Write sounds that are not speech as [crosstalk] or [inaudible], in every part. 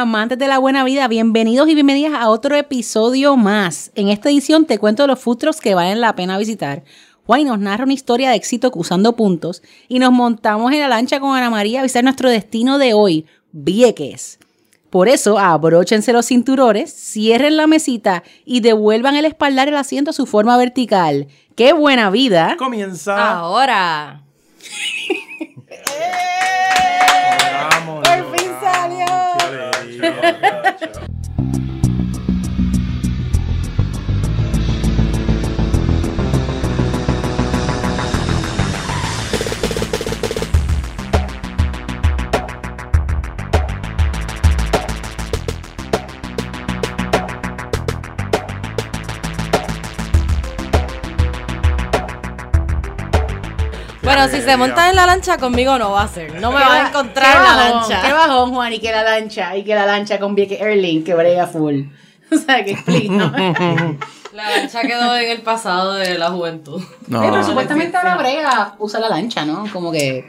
amantes de la buena vida, bienvenidos y bienvenidas a otro episodio más. En esta edición te cuento los trucks que valen la pena visitar. Juan nos narra una historia de éxito usando puntos y nos montamos en la lancha con Ana María a visitar nuestro destino de hoy, Vieques. Por eso, abróchense los cinturones, cierren la mesita y devuelvan el espaldar el asiento a su forma vertical. ¡Qué buena vida! Comienza. Ahora. Vamos. ¡Por fin salió! Qué alegría. [laughs] Bueno, si se monta en la lancha, conmigo no va a ser. No me va a encontrar ¿Qué en la bajón, lancha. Qué bajón, Juan, y que la lancha, y que la lancha con Vieques Airlink, que brega full. [laughs] O sea, que explícame. La lancha quedó en el pasado de la juventud. No. Sí, pero supuestamente ahora brega usa la lancha, ¿no? Como que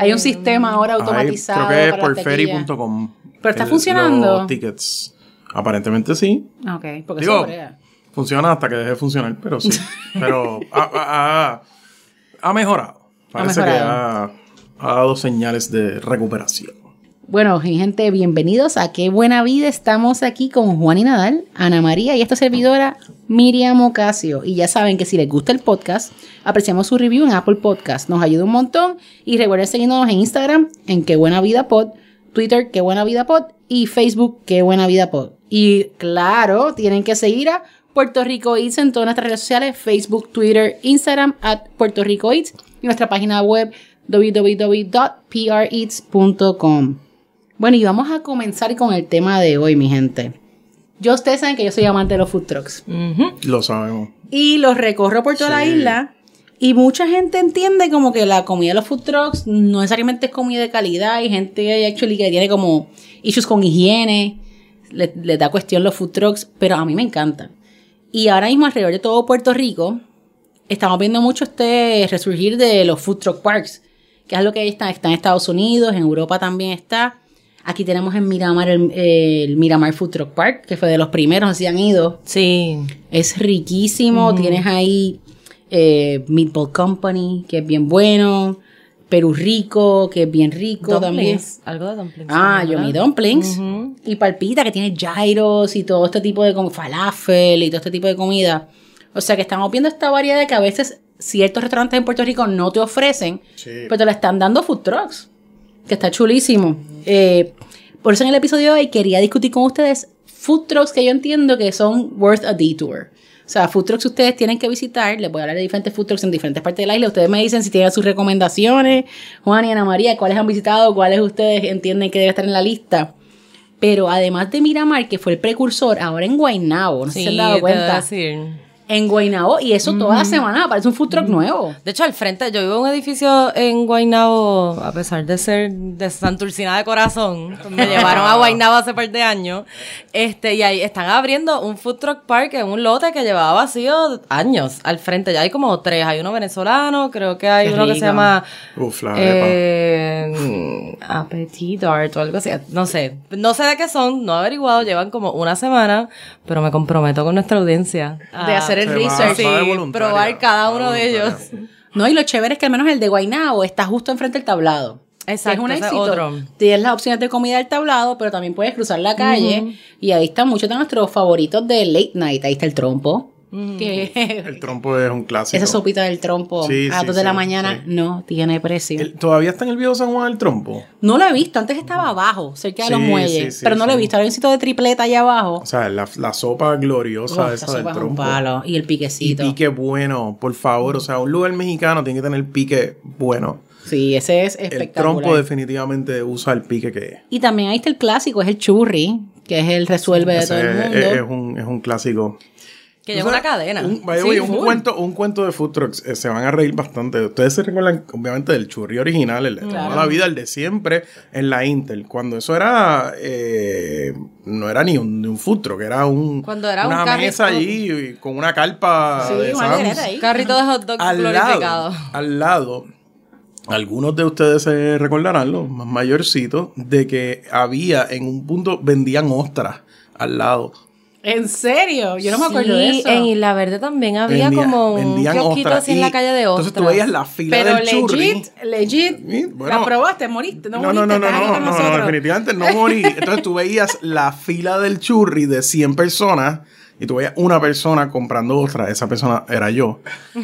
hay un sistema ahora automatizado. creo que es por ferry.com. ¿Pero está El- funcionando? Los tickets. Aparentemente sí. Ah, Ok, porque Digo, brega. funciona hasta que deje de funcionar, pero sí. [laughs] pero ha, ha- ha- ha mejorado. Parece que ha, ha dado señales de recuperación. Bueno, gente, bienvenidos a Qué Buena Vida. Estamos aquí con Juan y Nadal, Ana María y esta servidora Miriam Ocasio. Y ya saben que si les gusta el podcast, apreciamos su review en Apple Podcast. Nos ayuda un montón. Y recuerden seguirnos en Instagram en Qué Buena Vida Pod, Twitter Qué Buena Vida Pod y Facebook Qué Buena Vida Pod. Y claro, tienen que seguir a Puerto Rico Eats en todas nuestras redes sociales, Facebook, Twitter, Instagram, at Puerto Rico Eats y nuestra página web www.preats.com. Bueno, y vamos a comenzar con el tema de hoy, mi gente. Yo, ustedes saben que yo soy amante de los food trucks. Lo sabemos. Y los recorro por toda la isla. Y mucha gente entiende como que la comida de los food trucks no necesariamente es comida de calidad. Hay gente actually que tiene como issues con higiene. Le, le da cuestión los food trucks. Pero a mí me encantan. Y ahora mismo alrededor de todo Puerto Rico estamos viendo mucho este resurgir de los food truck parks. Que es lo que está, está en Estados Unidos, en Europa también está. Aquí tenemos en Miramar el, el Miramar Food Truck Park, que fue de los primeros, así han ido. Sí. Es riquísimo. Tienes ahí eh, Meatball Company, que es bien bueno. Perú Rico, que es bien rico también. Dumplings. Algo de dumplings. Ah, ¿verdad? Yomi Dumplings. Y Palpita, que tiene gyros y todo este tipo de como falafel y todo este tipo de comida. O sea que estamos viendo esta variedad que a veces ciertos restaurantes en Puerto Rico no te ofrecen, Sí. pero te la están dando food trucks. Que está chulísimo. Eh, por eso en el episodio de hoy quería discutir con ustedes food trucks que yo entiendo que son worth a detour. O sea, food trucks que ustedes tienen que visitar. Les voy a hablar de diferentes food trucks en diferentes partes de la isla. Ustedes me dicen si tienen sus recomendaciones. Juan y Ana María, cuáles han visitado, cuáles ustedes entienden que debe estar en la lista. Pero además de Miramar, que fue el precursor, ahora en Guaynabo, no sé si se han dado te voy a cuenta. decir. En Guaynabo, y eso toda la semana, parece un food truck nuevo. De hecho, al frente, yo vivo en un edificio en Guaynabo, a pesar de ser de Santurcina de corazón, me [laughs] llevaron a Guaynabo hace par de años, este, y ahí están abriendo un food truck park en un lote que llevaba vacío años al frente. Ya hay como tres, hay uno venezolano, creo que hay Qué uno que se llama Uf, la eh, Appetit Art o algo así. No sé. No sé de qué son, no he averiguado, llevan como una semana, pero me comprometo con nuestra audiencia. a- De hacer el Se research. Probar cada uno de ellos. No, y lo chévere es que al menos el de Guaynabo está justo enfrente del tablado. Exacto, es un éxito. otro. Tienes las opciones de comida del tablado, pero también puedes cruzar la calle. Y ahí están muchos de nuestros favoritos de late night. Ahí está el trompo. Que El [laughs] trompo es un clásico. esa sopita del trompo Sí, a las sí, 2 de la mañana sí. no tiene precio. El- ¿Todavía está en el viejo San Juan el trompo? No lo he visto, antes estaba abajo, cerca de los muelles. sí, sí, pero no lo he visto. Hay un sitio de tripleta allá abajo. O sea, la, la sopa gloriosa Uf, esa esa del sopa es un trompo. palo. Y el Y piquecito. pique bueno, por favor. O sea, un lugar mexicano tiene que tener pique bueno. Sí, ese es El espectacular. trompo definitivamente usa el pique que es. Y también ahí está el clásico, es el churri, que es el resuelve de todo el mundo. es- es un, es un clásico. Que lleva una cadena. Un, Sí, cuento, un cuento de food trucks. eh, se van a reír bastante. Ustedes se recuerdan, obviamente, del churri original, el de toda la vida, el de siempre, en la Intel. Cuando eso era. eh, no era ni un, un food truck, era un, Cuando era una un mesa allí y con una carpa. Sí, de una Sam's. ahí. Carrito de hot dog al glorificado. lado, al lado algunos de ustedes se recordarán, los más mayorcitos, de que había en un punto, vendían ostras al lado. ¿En serio? Yo no me acuerdo Sí, de eso. En Isla Verde también había Vendía- como un kiosquito así en la calle de ostras. Entonces tú veías la fila Pero del churri. legit, legit. Bueno. la probaste, moriste. No, No, no, moriste, no, no, no, no, no, definitivamente no morí. Entonces tú veías la fila del churri de 100 personas y tú veías una persona comprando ostras. Esa persona era yo. [laughs]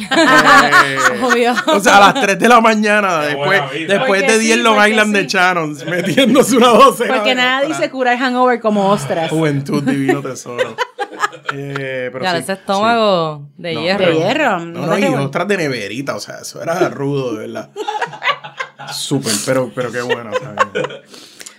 Eh, Obvio. O sea, a las 3 de la mañana, después, después Porque de 10 sí, Long Island de sí. Channons, metiéndose una docena Porque de nada dice curar hangover como ostras. Juventud [laughs] divino tesoro. Eh, pero Ya, sí, ese estómago de No, hierro. De hierro. No, no, y ostras de neverita, o sea, eso era rudo, de verdad. Súper, pero, pero qué bueno. o sea,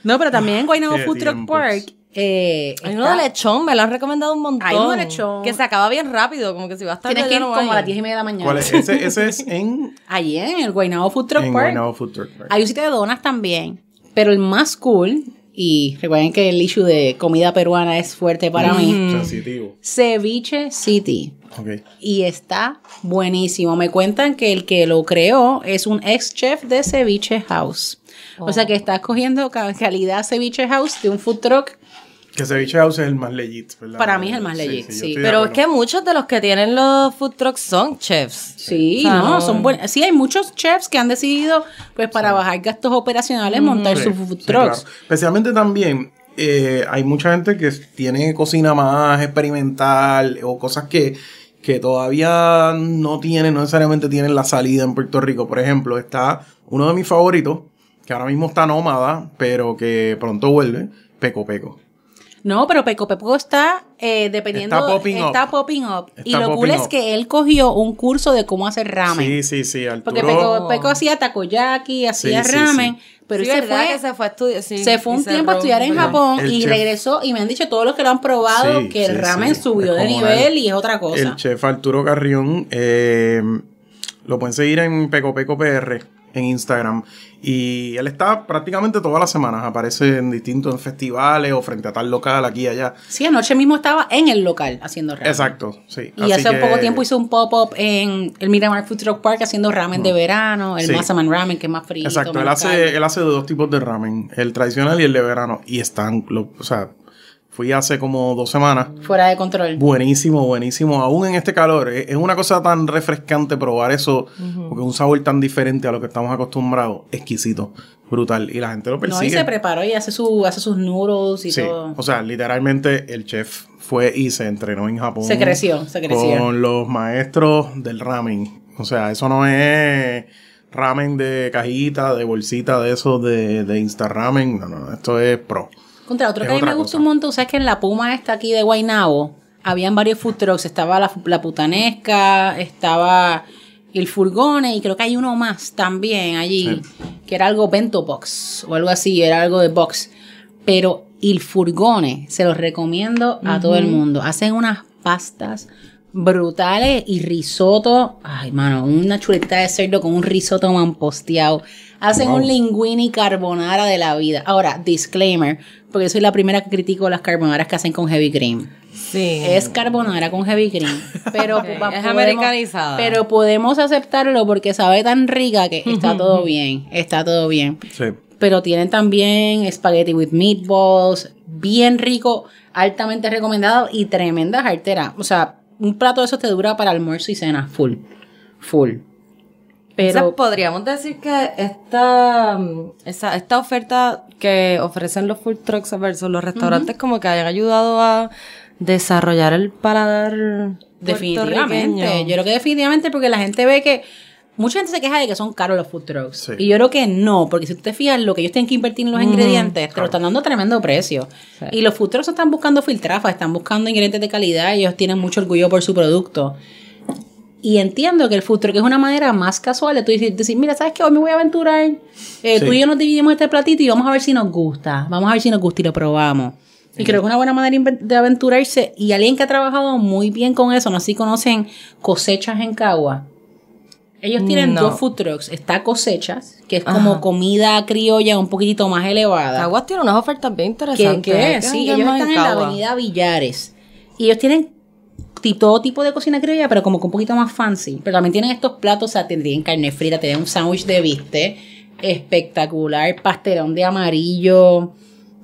No, pero también en Guaynabo Food Truck. Park. Eh, Hay uno de lechón, me lo han recomendado un montón. Hay uno de lechón. Que se acaba bien rápido, como que si va a estar Tienes que ir como a las 10 y media de la mañana. ¿Cuál es? Ese, ese es en, [laughs] Allí en el Guaynabo Food Truck en Park. Guaynabo Food Truck Park. Hay un sitio de donas también. Pero el más cool, y recuerden que el issue de comida peruana es fuerte para mí. Sensitivo. Ceviche City. Y está buenísimo. Me cuentan que el que lo creó es un ex chef de Ceviche House. O sea que está escogiendo ca- calidad Ceviche House de un food truck. Que Ceviche House es el más legit, ¿verdad? Para mí es el más legit, sí. Pero es que muchos de los que tienen los food trucks son chefs. Sí, O sea, no, no- son buenos. Sí, hay muchos chefs que han decidido, pues, para bajar gastos operacionales, montar Sí, sus food sí, trucks. claro. Especialmente también eh, hay mucha gente que tiene cocina más experimental o cosas que, que todavía no tienen, no necesariamente tienen la salida en Puerto Rico. Por ejemplo, está uno de mis favoritos, que ahora mismo está nómada, pero que pronto vuelve, Peco Peco. No, pero Peco Peco está eh, dependiendo. Está popping up. está popping up. y lo cool es up. que él cogió un curso de cómo hacer ramen. Sí, sí, sí, Arturo. Porque Peco, Peco hacía takoyaki, hacía Sí, ramen. sí. Pero Sí, se fue, que se fue a estudiar. sí, se fue y un tiempo a estudiar en. Japón El y chef- regresó. Y me han dicho todos los que lo han probado Sí, que el ramen sí. subió de nivel y es otra cosa. El chef Arturo Carrión, eh, lo pueden seguir en Peco Peco PR en Instagram. Y él está prácticamente todas las semanas. Aparece en distintos festivales o frente a tal local, aquí y allá. Sí, anoche mismo estaba en el local haciendo ramen. Exacto, sí. Y Así hace que- poco tiempo hizo un pop-up en el Miramar Food Truck Park haciendo ramen de verano, el Sí. Masaman Ramen, que es más frío. Exacto, él hace, él hace dos tipos de ramen, el tradicional y el de verano. Y están, lo- o sea, fui hace como dos semanas. Fuera de control. Buenísimo, buenísimo. Aún en este calor. Es es una cosa tan refrescante probar eso. Porque es un sabor tan diferente a lo que estamos acostumbrados. Exquisito. Brutal. Y la gente lo No, y persigue. se preparó y hace, su, hace sus noodles y sí. todo. O sea, literalmente el chef fue y se entrenó en Japón. Se creció, se creció. Con los maestros del ramen. O sea, eso no es ramen de cajita, de bolsita, de esos de, de Insta Ramen. No, no. Esto es pro. Contra otro Es que a mí me gusta un montón, sabes que en la Puma esta aquí de Guaynabo, habían varios food trucks. Estaba la, la putanesca, estaba el furgone y creo que hay uno más también allí, que era algo bento box o algo así, era algo de box. Pero el furgone, se los recomiendo a todo el mundo. Hacen unas pastas brutales y risotto. Ay, mano, una chuletita de cerdo con un risotto mamposteado. Hacen Wow. un linguini carbonara de la vida. Ahora, disclaimer, porque soy la primera que critico las carbonaras que hacen con heavy cream. Sí. Es carbonara con heavy cream, [laughs] pero pa- es americanizada. Pero podemos aceptarlo porque sabe tan rica que está todo bien, está todo bien. Sí. Pero tienen también spaghetti with meatballs, bien rico, altamente recomendado y tremendas arteras. O sea, un plato de esos te dura para almuerzo y cena, full, full. Pero Pero podríamos decir que esta, mm, esa, esta oferta que ofrecen los food trucks versus los restaurantes como que hayan ayudado a desarrollar el paladar Definitivamente. Yo creo que definitivamente porque la gente ve que mucha gente se queja de que son caros los food trucks. Sí. Y yo creo que no, porque si tú te fijas, lo que ellos tienen que invertir en los ingredientes, te lo están dando a tremendo precio. Sí. Y los food trucks están buscando filtrafas, están buscando ingredientes de calidad, ellos tienen mucho orgullo por su producto. Y entiendo que el food truck es una manera más casual de tú decir, decir, mira, ¿sabes qué? Hoy me voy a aventurar. Eh, Sí. Tú y yo nos dividimos este platito y vamos a ver si nos gusta. Vamos a ver si nos gusta y lo probamos. Y creo que es una buena manera de aventurarse. Y alguien que ha trabajado muy bien con eso, no sé si conocen cosechas en Cagua. Ellos tienen No. dos food trucks. Está cosechas, que es como Ajá. comida criolla un poquito más elevada. Caguas tiene unas ofertas bien ¿Qué, interesantes. qué? Hay que Sí, ellos están en la Cagua. avenida Villares. Y ellos tienen ti- todo tipo de cocina criolla, pero como que un poquito más fancy. Pero también tienen estos platos, o sea, tienen carne frita, tienen un sándwich de biste espectacular, pastelón de amarillo,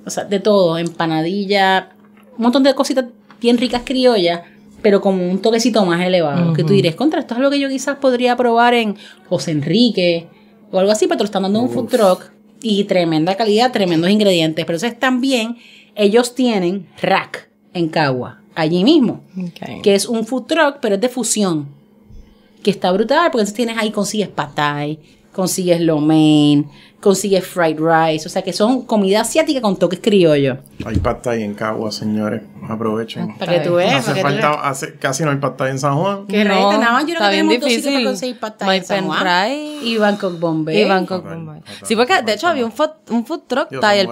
o sea, de todo, empanadilla, un montón de cositas bien ricas criollas, pero como un toquecito más elevado. Que tú dirías, contra, esto es lo que yo quizás podría probar en José Enrique o algo así, pero te lo están dando un food truck y tremenda calidad, tremendos ingredientes. Pero entonces también ellos tienen rack en Cagua, allí mismo, que es un food truck, pero es de fusión, que está brutal, porque entonces tienes ahí, consigues patay, consigues lo mein, consigues fried rice, o sea que son comida asiática con toques criollos. Hay pad thai en Cagua, señores. Aprovechen. Para que tú veas, Hace falta, hace- casi no hay pad thai en San Juan. Qué No, reyes, nada más yo creo que bien tenemos dos sitios difícil. para conseguir pad thai My en San Juan. Fry y Bangkok Bombay. Y Bangkok Bombay. Sí, porque de hecho había un food, un food truck Dios, Thai, el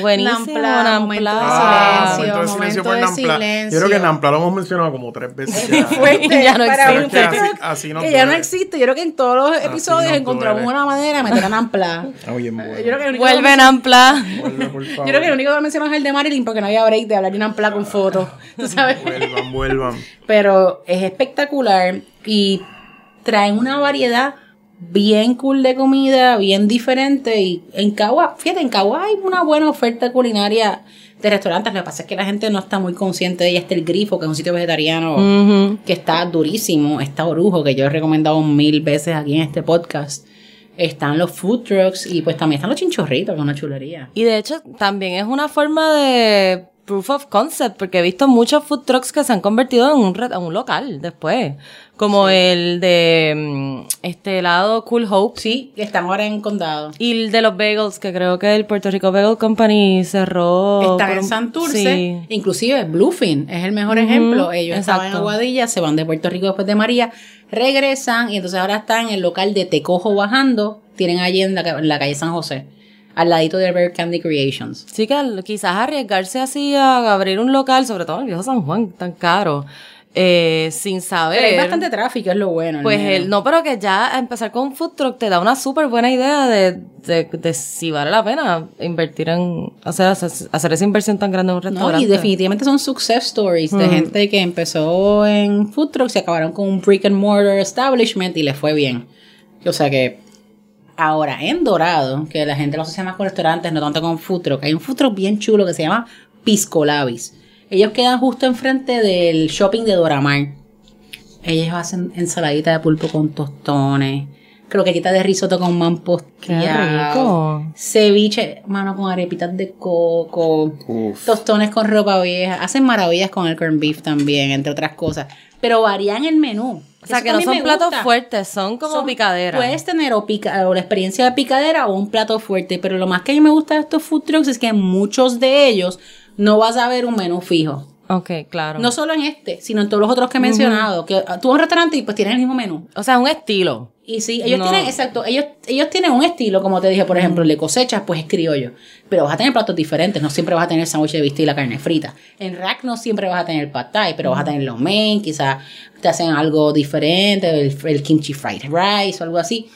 buenísimo, Nampla, momento de Nampla. silencio. momento de silencio por momento de Nampla. silencio. Yo creo que Nampla lo hemos mencionado como tres veces. ya. [laughs] [laughs] Ya no [laughs] existe. Así- así nos que ya no existe. Yo creo que en todos los episodios encontramos una manera de meter a Nampla. Bien bueno. Yo creo que el único que Vuelve lo Nampla. Vuelve, por Yo creo que el único que mencionamos es el de Marilyn porque no había break de hablar de una Nampla con fotos. [laughs] ¿Tú sabes? Vuelvan, vuelvan. Pero es espectacular y traen una variedad bien cool de comida, bien diferente. Y en Cagua, fíjate, en Cagua hay una buena oferta culinaria de restaurantes. Lo que pasa es que la gente no está muy consciente de ella. Está el Grifo, que es un sitio vegetariano que está durísimo. Está Orujo, que yo he recomendado mil veces aquí en este podcast. Están los food trucks y pues también están los chinchorritos, que es una chulería. Y de hecho, también es una forma de proof of concept, porque he visto muchos food trucks que se han convertido en un, re- en un local después. Como el de mm, este helado Cool Hope. Sí, que están ahora en condado. Y el de los bagels, que creo que el Puerto Rico Bagel Company cerró. Están en Santurce, Sí. inclusive Bluefin es el mejor ejemplo. Ellos estaban en exacto. Aguadilla, se van de Puerto Rico después de María, regresan y entonces ahora están en el local de Tecojo bajando, tienen allí en la, ca- en la calle San José, al ladito de Rare Candy Creations. Sí que quizás arriesgarse así a abrir un local, sobre todo en el viejo San Juan, tan caro, eh, sin saber. Pero hay bastante tráfico, es lo bueno. Pues el, no, pero que ya empezar con un food truck te da una súper buena idea de, de, de si vale la pena invertir en, hacer, hacer, hacer esa inversión tan grande en un No, restaurante. y definitivamente son success stories de gente que empezó en food trucks y acabaron con un brick and mortar establishment y les fue bien. O sea que ahora en Dorado, que la gente lo asocia más con restaurantes, no tanto con food truck, hay un food truck bien chulo que se llama Pisco Labis. Ellos quedan justo enfrente del shopping de Doramar. Ellos hacen ensaladita de pulpo con tostones, croquetita de risotto con mampo Qué rico. ceviche, mano con arepitas de coco, Uf. tostones con ropa vieja, hacen maravillas con el corned beef también, entre otras cosas, pero varían el menú. o sea, Eso que no son platos gusta. fuertes, son como Son- picadera. Puedes tener o, pica- o la experiencia de picadera o un plato fuerte, pero lo más que a mí me gusta de estos food trucks es que en muchos de ellos no vas a ver un menú fijo. Ok, claro. No solo en este, sino en todos los otros que he mencionado. Que tú vas a un restaurante y pues tienes el mismo menú. o sea, es un estilo. Y sí, ellos No. tienen, exacto, ellos, ellos tienen un estilo, como te dije, por ejemplo, el de cosechas, pues es criollo. Pero vas a tener platos diferentes, no siempre vas a tener sándwich de bistec y la carne frita. En rack no siempre vas a tener pad thai, pero vas a tener los main, quizás te hacen algo diferente, el, el kimchi fried rice o algo así.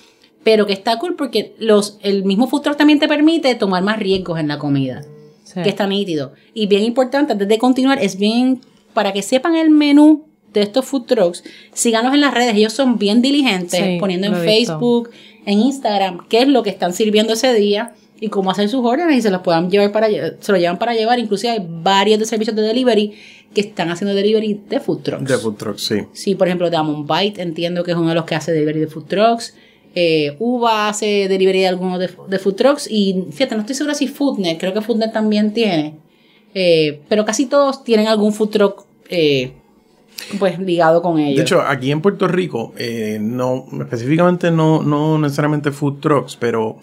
Pero que está cool porque los, el mismo food truck también te permite tomar más riesgos en la comida Sí. que está nítido. Y bien importante, antes de continuar, es bien para que sepan el menú de estos food trucks, síganos en las redes, ellos son bien diligentes, Sí, poniendo en. Facebook, en Instagram, qué es lo que están sirviendo ese día y cómo hacer sus órdenes y se los puedan llevar para se lo llevan para llevar. Inclusive hay varios de servicios de delivery que están haciendo delivery de food trucks. De food truck, sí. Sí, por ejemplo, Damon Bite, entiendo que es uno de los que hace delivery de food trucks. Eh, Uva hace delivery de algunos de, de food trucks. Y fíjate, no estoy segura si Foodnet, creo que Foodnet también tiene. Eh, pero casi todos tienen algún food truck eh, pues ligado con ellos. De hecho, aquí en Puerto Rico, eh, no, específicamente no, no necesariamente food trucks, pero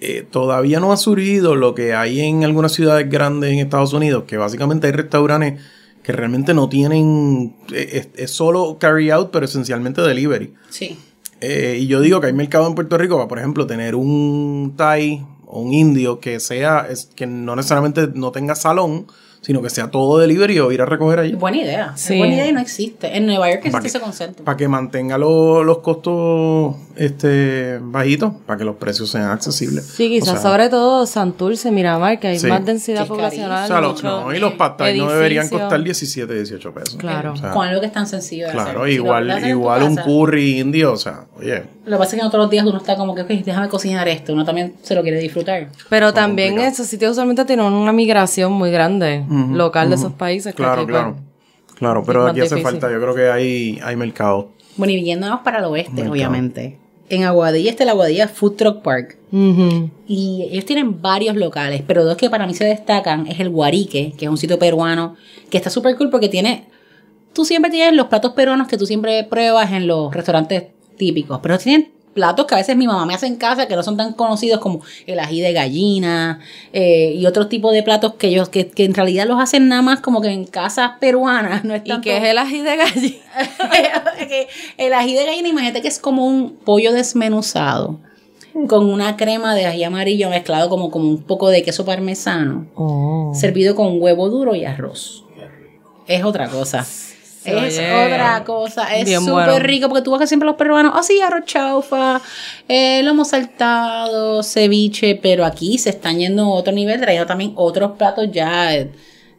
eh, todavía no ha surgido lo que hay en algunas ciudades grandes en Estados Unidos, que básicamente hay restaurantes que realmente no tienen, eh, es, es solo carry out, pero esencialmente delivery. sí. Eh, y yo digo que hay mercado en Puerto Rico para, por ejemplo, tener un Thai o un indio que sea, es, que no necesariamente no tenga salón, sino que sea todo delivery o ir a recoger allí. Buena idea. Sí. Es buena idea y no existe. En Nueva York existe ese concepto. Para que mantenga lo- los costos este, bajitos, para que los precios sean accesibles. Sí, quizás O sea, sobre todo Santurce, Miramar, que hay Sí. más densidad poblacional. O sea, los, no, y los pad thai no deberían costar 17, 18 pesos. Claro. O sea, Con algo que es tan sencillo de claro, hacer. Igual, igual un casa, curry indio, o sea, oye. Lo que pasa es que no todos los días uno está como que, déjame cocinar esto. Uno también se lo quiere disfrutar. Pero también complicado. esos sitios usualmente tienen una migración muy grande local de esos países. Claro, claro. pues, Claro, pero aquí hace difícil. falta, yo creo que hay, hay mercado. Bueno, y yéndonos para el oeste, Mercado. obviamente. En Aguadilla está el Aguadilla Food Truck Park. Y ellos tienen varios locales, pero dos que para mí se destacan es el Guarique, que es un sitio peruano, que está súper cool porque tiene... Tú siempre tienes los platos peruanos que tú siempre pruebas en los restaurantes típicos, pero tienen platos que a veces mi mamá me hace en casa que no son tan conocidos como el ají de gallina eh, y otros tipos de platos que ellos que, que en realidad los hacen nada más como que en casas peruanas [laughs] no es ¿Y tanto- qué es el ají de gallina? [laughs] el ají de gallina, imagínate que es como un pollo desmenuzado con una crema de ají amarillo mezclado como, como un poco de queso parmesano, Oh. servido con huevo duro y arroz. Es otra cosa. Es oye otra cosa. Es súper bueno. rico porque tú vas que siempre los peruanos, oh sí, arroz chaufa, eh, lomo saltado, ceviche, pero aquí se están yendo a otro nivel, trayendo también otros platos ya, eh,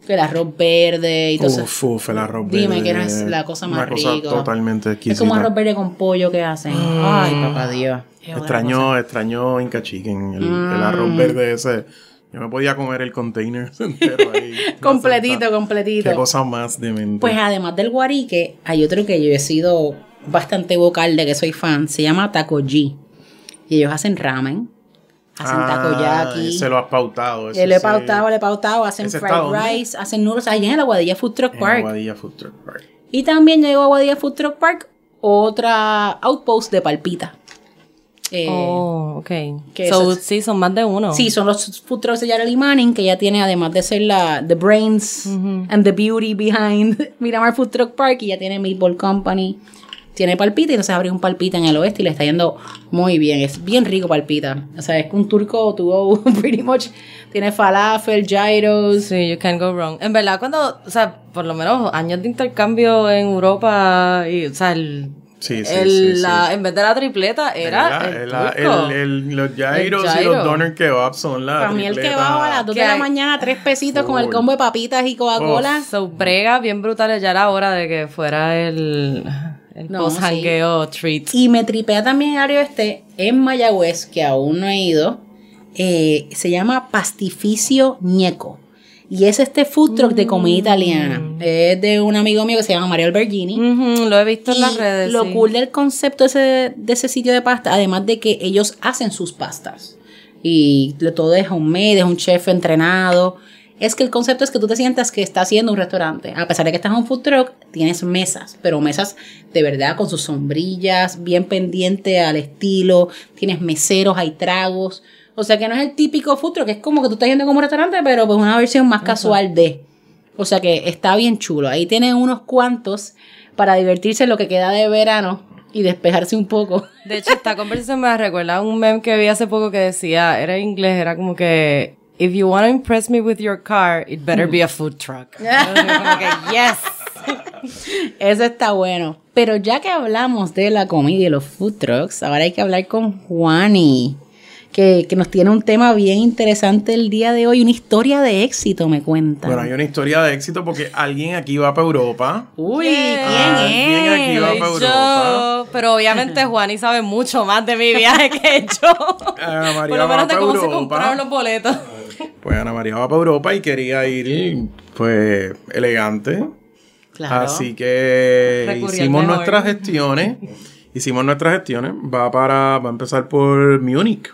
el arroz verde y todo eso. Uf, uf, el arroz Dime verde, que no es la cosa más Una cosa rica. totalmente Es exquisita. como arroz verde con pollo que hacen. Ay, papá Dios. Es otra Extraño, extraño Inca Chicken, el, el arroz verde ese. Yo me podía comer el container [laughs] entero ahí. Completito, completito. Qué cosa más demente. Pues además del guarique, hay otro que yo he sido bastante vocal de que soy fan. Se llama Taco G. Y ellos hacen ramen. Hacen Ah, takoyaki. Se lo has pautado. Eh, ese le he sí. pautado, le he pautado. Hacen ¿Ese está fried dónde? rice, hacen noodles. Allá en la Guadilla Food Truck En Park. Aguadilla Food Truck Park. Y también llegó a Guadilla Food Truck Park otra outpost de Palpita. Eh, Oh, ok. que So, esas- sí, son más de uno. Sí, son los food trucks de Yareli Manning, que ya tiene, además de ser la the brains and the beauty behind [laughs] Miramar Food Truck Park, y ya tiene Meatball Company, tiene Palpita, y entonces abrió un Palpita en el oeste y le está yendo muy bien. Es bien rico Palpita. O sea, es un turco to go, [laughs] pretty much. Tiene falafel, gyros. Sí, you can't go wrong. En verdad, cuando, o sea, por lo menos años de intercambio en Europa, y, o sea, el, Sí, sí, el- sí, sí. la- en vez de la tripleta, era el, el, la- turco. el- el- los gyros El y gyro. los doner kebabs son la Para mí el tripleta. que va a las 2 de ¿Qué la mañana, tres pesitos con el combo de papitas y Coca-Cola. So, brega bien brutal, ya era hora de que fuera el, el No, treat. Y me tripea también el área este en Mayagüez, que aún no he ido. eh, se llama Pastificio Ñeco. Y es este food truck de comida italiana. Es de un amigo mío que se llama Mario Albergini. Lo he visto en las redes. lo sí. cool del concepto ese, de ese sitio de pasta, además de que ellos hacen sus pastas. Y todo es homemade, es un chef entrenado. Es que el concepto es que tú te sientas que estás haciendo un restaurante. A pesar de que estás en un food truck, tienes mesas, pero mesas de verdad con sus sombrillas, bien pendiente al estilo. Tienes meseros, hay tragos. O sea que no es el típico food truck, es como que tú estás yendo como un restaurante, pero pues una versión más casual de. O sea que está bien chulo. Ahí tienen unos cuantos para divertirse en lo que queda de verano y despejarse un poco. De hecho, esta conversación me recuerda a un meme que vi hace poco que decía, era en inglés, era como que, if you want to impress me with your car, it better be a food truck. [laughs] Como que, yes. Eso está bueno. Pero ya que hablamos de la comida y los food trucks, ahora hay que hablar con Juani, que, que nos tiene un tema bien interesante el día de hoy, una historia de éxito, me cuenta. Bueno, hay una historia de éxito porque alguien aquí va para Europa. Uy. ¿quién Alguien aquí es? va Soy para yo. Europa. Pero obviamente Juani sabe mucho más de mi viaje que yo. Ana María Por lo va menos de cómo se Europa. compraron los boletos. Pues Ana María va para Europa y quería ir, pues, elegante. Claro. Así que Recurrió hicimos nuestras gestiones. Hicimos nuestras gestiones. Va para, va a empezar por Múnich.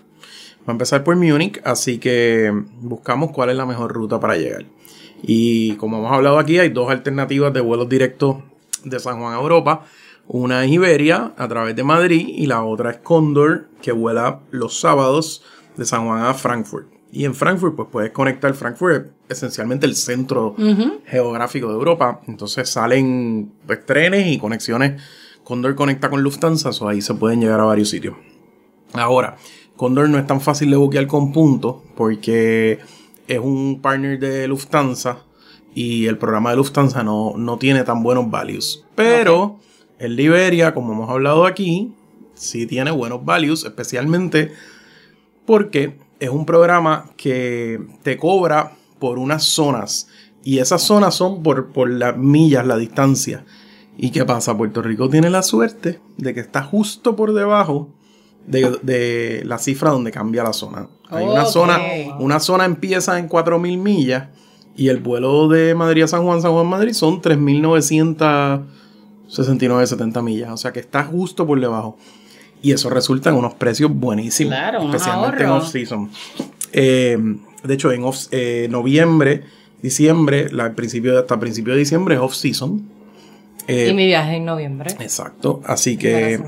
Va a empezar por Múnich, así que buscamos cuál es la mejor ruta para llegar. Y como hemos hablado aquí, hay dos alternativas de vuelos directos de San Juan a Europa. Una es Iberia a través de Madrid y la otra es Condor que vuela los sábados de San Juan a Frankfurt. Y en Frankfurt pues puedes conectar Frankfurt es esencialmente el centro geográfico de Europa. Entonces salen pues, trenes y conexiones. Condor conecta con Lufthansa, so ahí se pueden llegar a varios sitios. Ahora, Condor no es tan fácil de buquear con puntos porque es un partner de Lufthansa y el programa de Lufthansa no, no tiene tan buenos values. Pero el de Iberia, como hemos hablado aquí, sí tiene buenos values, especialmente porque es un programa que te cobra por unas zonas y esas zonas son por, por las millas, la distancia. ¿Y qué pasa? Puerto Rico tiene la suerte de que está justo por debajo de, de la cifra donde cambia la zona. Hay una zona, una zona empieza en 4.000 millas y el vuelo de Madrid a San Juan, San Juan, Madrid son 3.969, 70 millas. O sea que está justo por debajo. Y eso resulta en unos precios buenísimos. Claro, especialmente en ahorros. off-season. Eh, de hecho, en off- eh, noviembre, diciembre, la, principio, hasta principio de diciembre es off-season. Eh, Y mi viaje en noviembre. Exacto. Así que.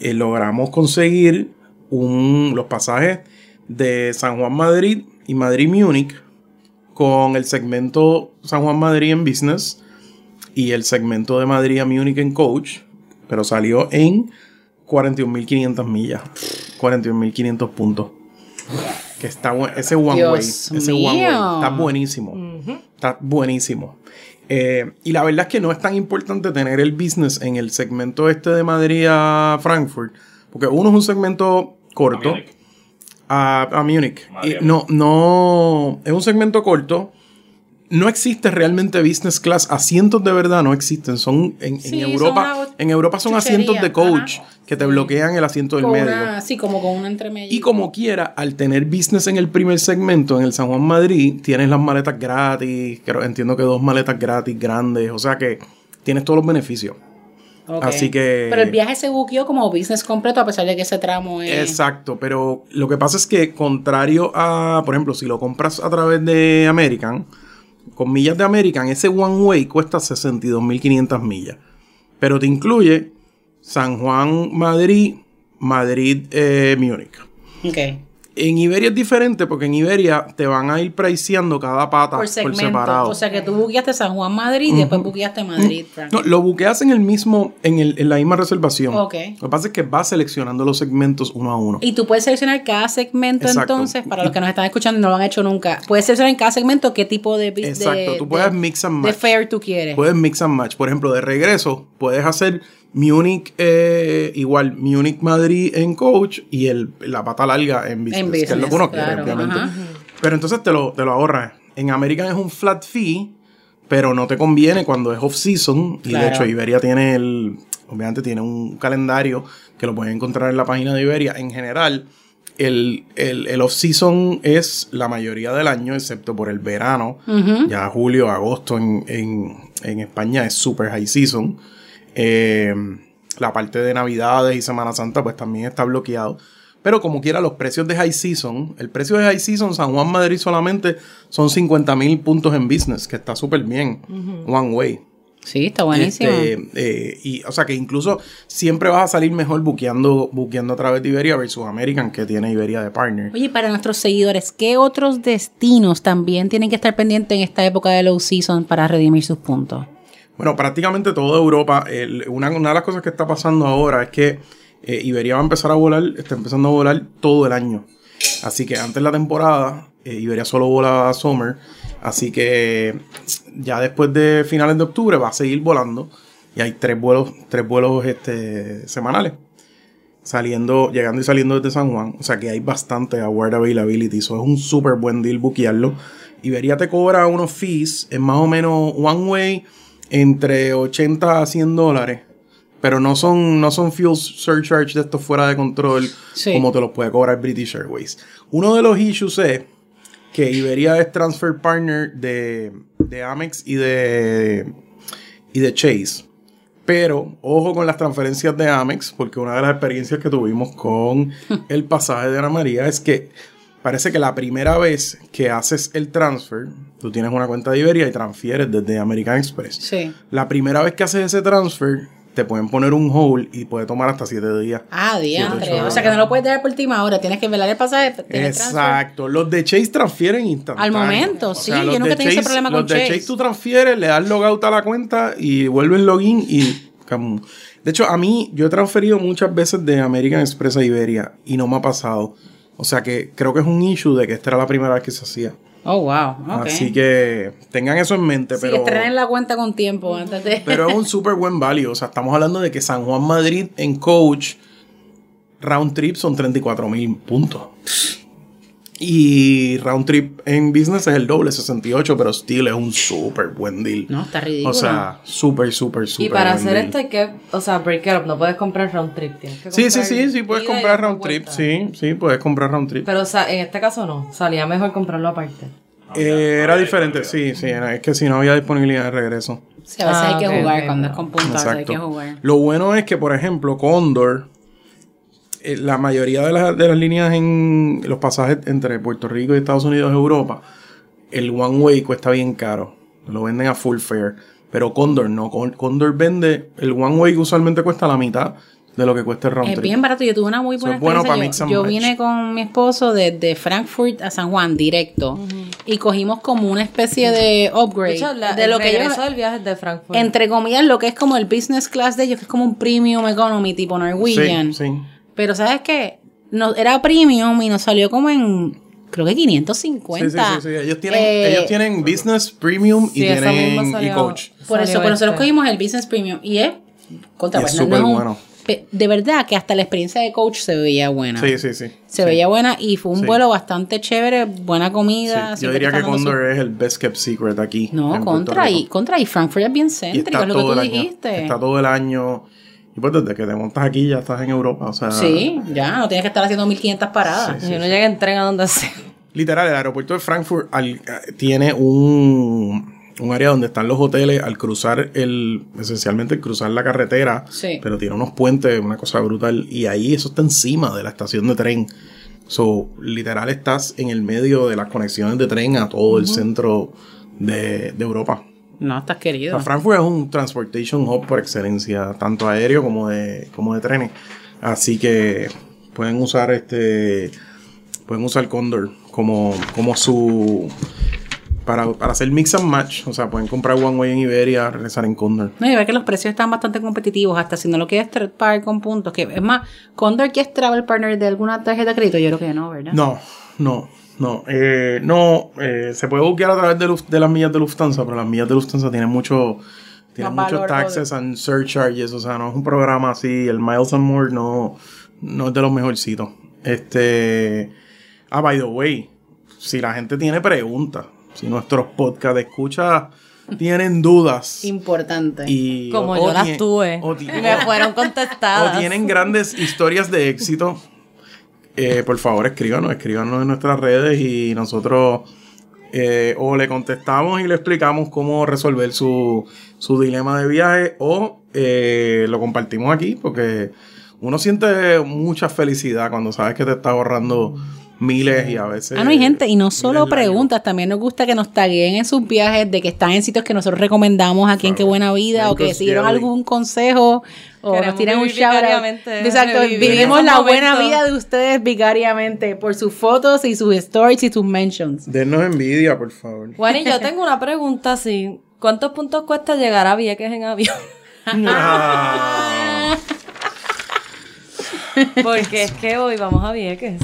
Eh, logramos conseguir un, los pasajes de San Juan Madrid y Madrid Múnich con el segmento San Juan Madrid en Business y el segmento de Madrid a Múnich en Coach, pero salió en 41.500 millas, 41.500 puntos. Que está ese one Dios way, ese one way está buenísimo. Está buenísimo. Eh, y la verdad es que no es tan importante tener el business en el segmento este de Madrid a Frankfurt, porque uno es un segmento corto. A, a Múnich. No, no, es un segmento corto. No existe realmente business class. Asientos de verdad no existen. Son en, Sí, Europa. En Europa son chuchería, asientos de coach ajá. que te bloquean el asiento del medio. sí, como con una entremedia. Y como quiera, al tener business en el primer segmento, en el San Juan Madrid, tienes las maletas gratis. Creo, entiendo que dos maletas gratis grandes. O sea que tienes todos los beneficios. Así que- Pero el viaje se buqueó como business completo a pesar de que ese tramo es... Exacto, pero lo que pasa es que contrario a, por ejemplo, si lo compras a través de American, con millas de American, ese one way cuesta 62.500 millas. Pero te incluye San Juan, Madrid, Madrid, eh, Múnich. En Iberia es diferente porque en Iberia te van a ir priceando cada pata Por por, segmento. separado. O sea que tú buqueaste San Juan Madrid y después buqueaste Madrid. No, lo buqueas en el mismo, en, el- en la misma reservación. Ok. Lo que pasa es que vas seleccionando los segmentos uno a uno. Y tú puedes seleccionar cada segmento Exacto. entonces, para los que nos están escuchando y no lo han hecho nunca, puedes seleccionar en cada segmento qué tipo de... de- Exacto, tú de- puedes mix and De match. fare tú quieres. Puedes mix and match. Por ejemplo, de regreso, puedes hacer Munich, eh, igual Munich Madrid en coach y el, la pata larga en business, En que es lo que uno quiere, obviamente. ajá. Pero entonces te lo, te lo ahorras. En American es un flat fee, pero no te conviene cuando es off-season. Y de hecho, Iberia tiene el. Obviamente tiene un calendario que lo pueden encontrar en la página de Iberia. En general, el, el, el off-season es la mayoría del año, excepto por el verano. Ya julio, agosto en, en, en España es super high season. Eh, la parte de Navidades y Semana Santa, pues también está bloqueado. Pero como quiera, los precios de high season, el precio de high season San Juan Madrid solamente son 50 mil puntos en business, que está súper bien. One way. Sí, está buenísimo. Este, eh, y, o sea que incluso siempre vas a salir mejor buqueando, buqueando a través de Iberia versus American, que tiene Iberia de partner. Oye, para nuestros seguidores, ¿qué otros destinos también tienen que estar pendientes en esta época de low season para redimir sus puntos? Bueno, prácticamente toda Europa, una, de las cosas que está pasando ahora es que eh, Iberia va a empezar a volar, está empezando a volar todo el año. Así que antes de la temporada, eh, Iberia solo volaba Summer. Así que ya después de finales de octubre va a seguir volando. Y hay tres vuelos, tres vuelos este, semanales. Saliendo, llegando y saliendo desde San Juan. O sea que hay bastante award availability. Eso es un súper buen deal buquearlo. Iberia te cobra unos fees en más o menos one way entre 80 a 100 dólares. Pero no son, no son fuel surcharge de estos fuera de control Sí. como te los puede cobrar British Airways. Uno de los issues es que Iberia es transfer partner de, de Amex y de, y de Chase. Pero ojo con las transferencias de Amex, porque una de las experiencias que tuvimos con [laughs] el pasaje de Ana María es que parece que la primera vez que haces el transfer, tú tienes una cuenta de Iberia y transfieres desde American Express. Sí. La primera vez que haces ese transfer, te pueden poner un hold y puede tomar hasta 7 días. Ah, diantre. O sea que no lo puedes dar por última hora, tienes que velar el pasaje. tener transfer. Exacto. Los de Chase transfieren instantáneo. Al momento, sí, yo nunca tenía ese problema con los de Chase. Chase tú transfieres, le das logout a la cuenta y vuelves login y... De hecho, a mí, yo he transferido muchas veces de American Express a Iberia y no me ha pasado. O sea que creo que es un issue de que esta era la primera vez que se hacía. Oh, wow. Así que tengan eso en mente. Sí, pero, estrenen la cuenta con tiempo antes de... pero es un [laughs] súper buen value. O sea, estamos hablando de que San Juan Madrid en coach, round trip son 34 mil puntos. Y round trip en business es el doble, 68, pero still es un súper buen deal. No, está ridículo. O sea, súper, súper, súper Y para buen hacer deal. esto hay que, o sea, break it up, no puedes comprar round trip, tienes que Sí, sí, sí, sí, puedes comprar round trip, vuelta. sí, sí, puedes comprar round trip. Pero o sea, en este caso no, salía mejor comprarlo aparte. Eh, era diferente, sí, sí, era- es que si no había disponibilidad de regreso. Sí, a veces Ah, hay que ok, jugar. Cuando es con puntos, a veces hay que jugar. Lo bueno es que, por ejemplo, Condor, eh, la mayoría de, las- de las líneas en los pasajes entre Puerto Rico y Estados Unidos y Europa, el one way cuesta bien caro. Lo venden a full fare. Pero Condor no. Con- Condor vende, el one way usualmente cuesta la mitad de lo que cuesta el round Es trip. bien barato. Yo tuve una muy buena bueno para experiencia. yo, yo vine con mi esposo desde Frankfurt a San Juan directo y cogimos como una especie de upgrade De hecho, la, de lo el que ellos, regreso del viaje de Frankfurt. entre comillas, lo que es como el business class de ellos, que es como un premium economy tipo Norwegian. Sí, sí. Pero ¿sabes qué? No, era premium y nos salió como en, creo que 550. Sí, sí, sí, sí. Ellos tienen, Eh, ellos tienen business premium y tienen y salió. coach. Por eso, pues nosotros cogimos el business premium y es contra Y es pues, no- no súper un- bueno. De verdad que hasta la experiencia de coach se veía buena. Sí, sí, sí. Se veía buena y fue un Sí. vuelo bastante chévere, buena Sí, comida. Yo diría que dando su- Condor es el best kept secret aquí. No, contra y, contra y Frankfurt es bien Y céntrico, es lo que tú el año. dijiste. Está todo el año. Y pues desde que te montas aquí ya estás en Europa. O sea, Sí, ya, no tienes que estar haciendo 1500 paradas. Si uno llega en tren a donde sea. literal, el aeropuerto de Frankfurt al- eh, tiene un, un área donde están los hoteles al cruzar el, esencialmente cruzar la carretera, Sí. pero tiene unos puentes, una cosa brutal, y ahí eso está encima de la estación de tren. So, literal estás en el medio de las conexiones de tren a todo el centro de, de Europa. No, estás O querido. sea, Frankfurt es un transportation hub por excelencia, tanto aéreo como de, como de trenes. Así que pueden usar este. Pueden usar Condor como, como su. Para, para hacer mix and match. O sea, pueden comprar One Way en Iberia, regresar en Condor. No, y ver que los precios están bastante competitivos, hasta si no lo quieres party con puntos. Que es más, Condor que es travel partner de alguna tarjeta de crédito, yo creo que no, ¿verdad? No, no, no. Eh, no, eh, se puede buquear a través de, las millas de Lufthansa, pero las millas de Lufthansa tienen mucho. Tienen muchos taxes and surcharges, o sea, no es un programa así. El Miles and More no, no es de los mejorcitos. Este. Ah, by the way, si la gente tiene preguntas, si nuestros podcast de escucha tienen dudas. [laughs] Importante. Y, Como o yo las tuve. o me fueron o contestadas. tienen grandes historias de éxito, eh, por favor escríbanos, escríbanos en nuestras redes y nosotros eh, o le contestamos y le explicamos cómo resolver su, su dilema de viaje o eh, lo compartimos aquí porque uno siente mucha felicidad cuando sabes que te está ahorrando miles y a veces... Ah, no, hay gente, y no solo preguntas, también nos gusta que nos taguen en sus viajes, de que están en sitios que nosotros recomendamos aquí en Qué Buena Vida, o que siguieron algún consejo, o nos Queremos tiran un shout out. Exacto, vivimos la buena vida de ustedes vicariamente, por sus fotos y sus stories y sus mentions. Denos envidia, por favor. Juan, y yo [laughs] tengo una pregunta así. ¿Cuántos puntos cuesta llegar a Vieques en avión? [laughs] Ah. [laughs] Porque es que hoy vamos a Vieques.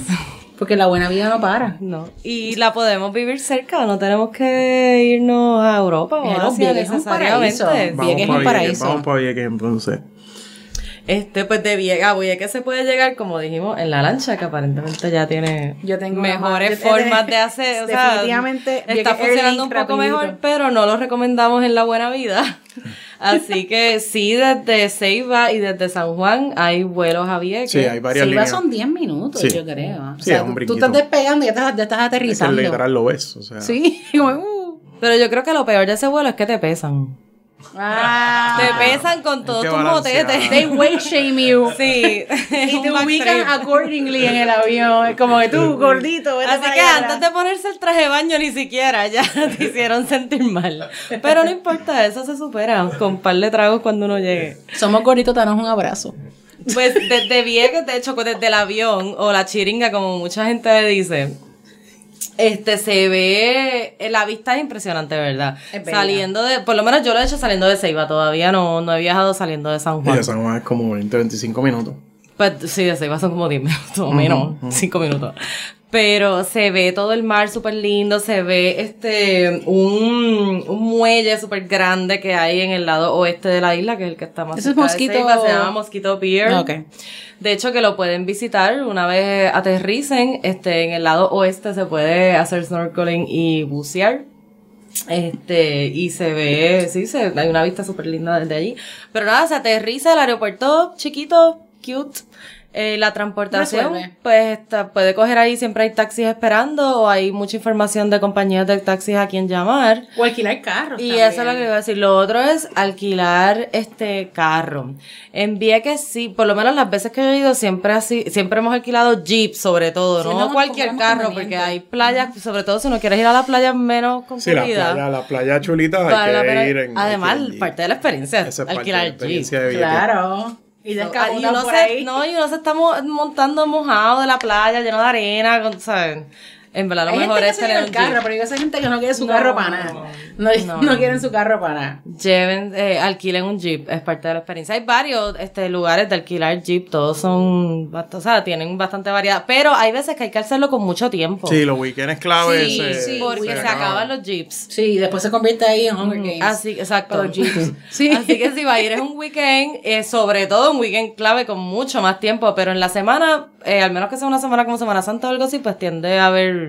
Porque la buena vida no para. No. Y la podemos vivir cerca, no tenemos que irnos a Europa o Asia Vieques es un necesariamente. paraíso. Vamos Vieques es un paraíso. Vamos para Vieques entonces. Este, pues de Vieques a Vieques se puede llegar, como dijimos, en la lancha, que aparentemente ya tiene Yo tengo una mejores más- formas de hacer. O sea, Definitivamente, está funcionando un poco rapidito. mejor, pero no lo recomendamos en la buena vida. [laughs] Así que sí, desde Ceiba y desde San Juan hay vuelos a Vieques. Sí, hay varias líneas. son 10 minutos, Sí. yo creo. O Sí, sea, es un tú- tú estás despegando y ya estás, ya estás Es que aterrizando. literal lo ves, o sea. Sí, [laughs] como, uh. Pero yo creo que lo peor de ese vuelo es que te pesan. Ah. Te pesan con todos tus motetes. They weight shame you. Sí. [laughs] Y te ubican trip. accordingly en el avión. Es como que tú, gordito, Así que allá antes de ponerse el traje de baño ni siquiera ya [laughs] te hicieron sentir mal. Pero no importa, eso se supera con un par de tragos cuando uno llegue. Somos gorditos, danos un abrazo. Pues desde Vieques, de hecho, desde el avión o la chiringa, como mucha gente le dice, este se ve, eh, la vista es impresionante, ¿verdad? Es. Saliendo de, por lo menos yo lo he hecho saliendo de Ceiba, todavía no, no he viajado saliendo de San Y Juan. de San Juan es como 20, 25 minutos. Pues sí, de Ceiba son como 10 minutos o menos, 5 minutos. Pero se ve todo el mar súper lindo, se ve este un, un muelle súper grande que hay en el lado oeste de la isla, que es el que está más es de Mosquito- se llama Mosquito Pier. Ah, ok. De hecho, que lo pueden visitar una vez aterricen, este, en el lado oeste se puede hacer snorkeling y bucear. Este, y se ve, sí, se, hay una vista súper linda desde allí. Pero nada, se aterriza el aeropuerto chiquito, cute. Eh, la transportación, Resuelve. pues está- puede coger ahí, siempre hay taxis esperando o hay mucha información de compañías de taxis a quien llamar. O alquilar carros. Y eso es lo que iba a decir. Lo otro es alquilar este carro. En Vieques sí, por lo menos las veces que yo he ido siempre así, siempre hemos alquilado jeep sobre todo, Sí, no, no, cualquier carro, porque hay playas, sobre todo si no quieres ir a la playa menos Sí, la concurrida. playa, la playa chulita hay que ir en... además, que parte de la experiencia es Esa es parte de la alquilar jeep. experiencia de Vieques. Claro. Y So, ah, y uno se, no, y uno se está mo- montando mojado de la playa, lleno de arena, con- ¿saben? En verdad, lo Hay mejor gente es tener el un carro, jeep. pero hay esa gente que no quiere su No, carro para nada. No, no, no [laughs] no. quieren su carro para nada. Lleven, eh, alquilen un jeep, es parte de la experiencia. Hay varios este, lugares de alquilar jeep, todos son, bast- o sea, tienen bastante variedad, pero hay veces que hay que hacerlo con mucho tiempo. Sí, los weekends clave Sí, se- sí, porque se, acaban. acaban los jeeps. Sí, después se convierte ahí en Hunger Games. Así, exacto. O los jeeps. [laughs] Sí. Así que si va a ir es un weekend, eh, sobre todo un weekend clave con mucho más tiempo, pero en la semana, eh, al menos que sea una semana como Semana Santa o algo así, pues tiende a haber,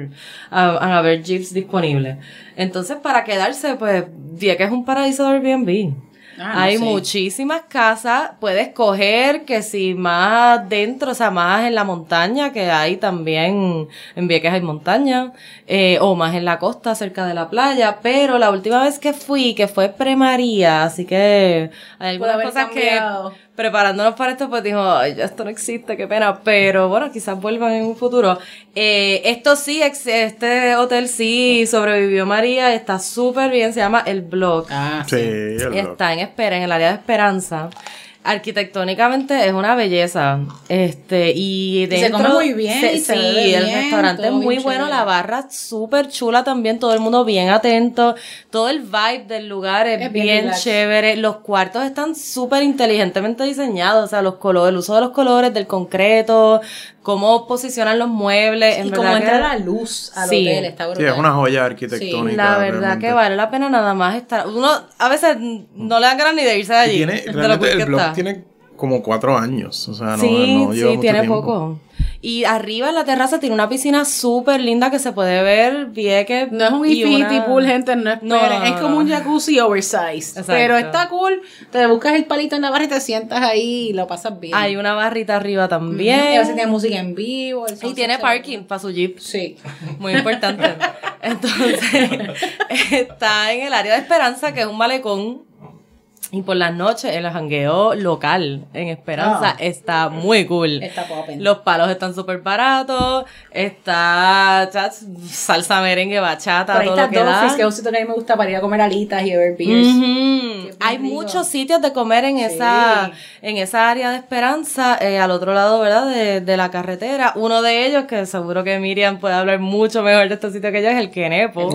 a, a haber jeeps disponibles. Entonces, para quedarse, pues, que es un paraíso de Airbnb. Ah, no, Hay muchísimas casas, puedes coger que si más dentro, o sea, más en la montaña, que hay también, en Vieques hay montaña, eh, o más en la costa, cerca de la playa, pero la última vez que fui, que fue pre-María, así que hay algunas cosas cambiado. que preparándonos para esto, pues dijo, ay, ya esto no existe, qué pena, pero bueno, quizás vuelvan en un futuro. Eh, esto sí, ex- este hotel sí sobrevivió María, está súper bien, se llama El Blog. Ah, Sí, sí. el blog. Está en espera, en el área de esperanza. Arquitectónicamente es una belleza. Este, y se dentro. come muy bien y se sí, el restaurante es muy bueno, chévere. la barra súper chula también, todo el mundo bien atento. Todo el vibe del lugar es, Es bien bien, chévere. Los cuartos están súper inteligentemente diseñados, o sea, los colores, el uso de los colores, del concreto, cómo posicionan los muebles. en Y que- entra la luz al Sí. hotel, está brutal. Sí, es una joya arquitectónica. La verdad realmente. que vale la pena nada más estar. Uno a veces no le dan ganas ni de irse de Y allí. tiene, de realmente el blog está. tiene como cuatro años. O sea, no, sí, no lleva sí, mucho tiene tiempo. poco. Y arriba en la terraza tiene una piscina súper linda que se puede ver Vieques. No es un infinity una- pool, gente, no esperen. No, no, no, es como un jacuzzi oversized. Exacto. Pero está cool. Te buscas el palito en la barra y te sientas ahí y lo pasas bien. Hay una barrita arriba Y a también. veces tiene música en vivo. el Y tiene parking para su jeep. Sí. Muy importante. [laughs] Entonces, [laughs] está en el área de Esperanza, que es un malecón. Y por las noches el jangueo local en Esperanza Ah. está muy cool. Está popping. Los palos están súper baratos. Está chas, salsa merengue, bachata, Por ahí todo está lo que da. Que es un sitio que a mí me gusta para ir a comer alitas y beber beers. Bien Hay rico. muchos sitios de comer en Sí. esa en esa área de Esperanza, eh, al otro lado, ¿verdad? De, de la carretera. Uno de ellos, que seguro que Miriam puede hablar mucho mejor de este sitio que yo, es el Kenepo.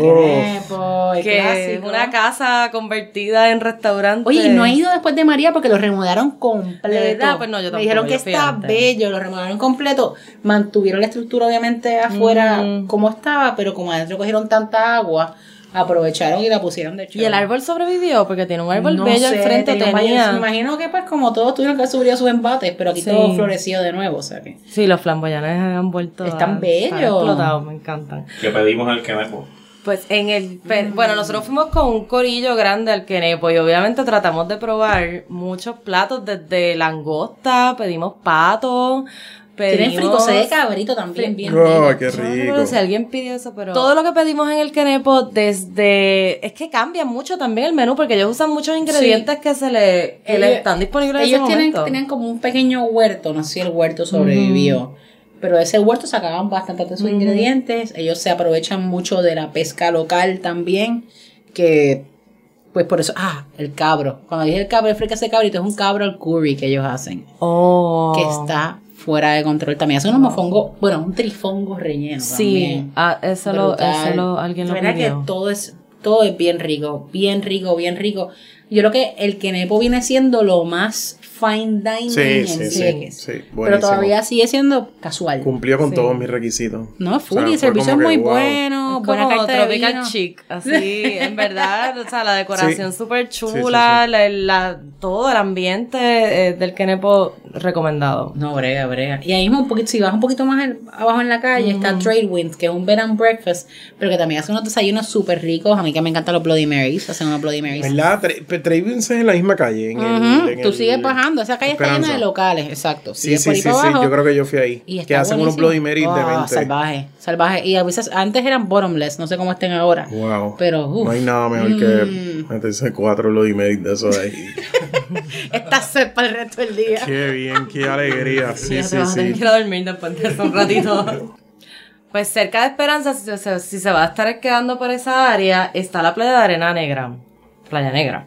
El que es clásico. una casa convertida en restaurante. Oye, y no he ido después de María porque lo remodelaron completo. ¿De verdad? Pues no, yo Me tampoco, dijeron que está antes. bello, lo remodelaron completo. Mantuvieron la estructura obviamente afuera Mm. como estaba, pero como adentro cogieron tanta agua, aprovecharon y la pusieron de hecho. ¿Y el árbol sobrevivió? Porque tiene un árbol No bello sé, al frente, tenía tenía... Me imagino que pues como todos tuvieron que subir a sus embates, pero aquí Sí. todo floreció de nuevo, o sea que... Sí, los flamboyanes han vuelto... Están a- bellos. Han explotado, me encantan. que pedimos el Kenepo. Pues en el... Bueno, nosotros fuimos con un corillo grande al Kenepo y obviamente tratamos de probar muchos platos desde langosta, pedimos pato, pedimos... Tienen fricose de cabrito también, bien Oh, rico. qué No rico. acuerdo si alguien pidió eso, pero... Todo lo que pedimos en el Kenepo desde... Es que cambia mucho también el menú porque ellos usan muchos ingredientes que se le, que le Ellos- están disponibles en Ellos ese tienen, momento. tenían como un pequeño huerto, no sé si el huerto sobrevivió, pero de ese huerto sacaban bastante de sus ingredientes, ellos se aprovechan mucho de la pesca local también, que pues por eso, ah, el cabro, cuando dije el cabro, el fricase cabrito es un cabro al curry que ellos hacen, Oh. que está fuera de control. También, hacen unos mofongos, bueno, un trifongo relleno Sí, también. ah, eso, lo, eso lo, alguien lo De verdad que todo es, todo es bien rico, bien rico, bien rico. Yo creo que el Kenepo viene siendo lo más fine dining Sí, en sí, sí, Pero todavía sigue siendo casual. Cumplió con Sí. todos mis requisitos. No, full, O sea, y el servicio es muy wow. bueno, Es buena como carta de tropical vino. chic, [laughs] así, en verdad, o sea, la decoración Sí. súper Sí, sí, chula, sí. La, la- todo el ambiente eh, del Kenepo recomendado. No, brega, brega. Y ahí mismo, un poquito, si vas un poquito más en- abajo en la calle, está Trade Winds, que es un bed and breakfast, pero que también hace unos desayunos súper ricos. A mí que me encantan los Bloody Marys, hacen unos Bloody Marys. ¿Verdad? Tra- pero Travis es en la misma calle. En el- Ujú, en Tú el- sigues bajando, esa calle está llena de locales, exacto. Sí, sí, sí, sí. abajo Yo creo que yo fui ahí. y Que hacen unos buenísimo. Bloody Marys de Ah, mente. Salvaje, salvaje. Y a veces antes eran bottomless, no sé cómo estén ahora. Wow. Pero, uf. no hay nada mejor Mm. que meterse cuatro Bloody Marys de eso de ahí. [laughs] Está sed para el resto del día. qué bien, qué alegría. Sí, Ya sí, te vas a dormir después de eso un ratito. [laughs] Pues cerca de Esperanza, si se, si se va a estar quedando por esa área, está la playa de Arena Negra. Playa Negra.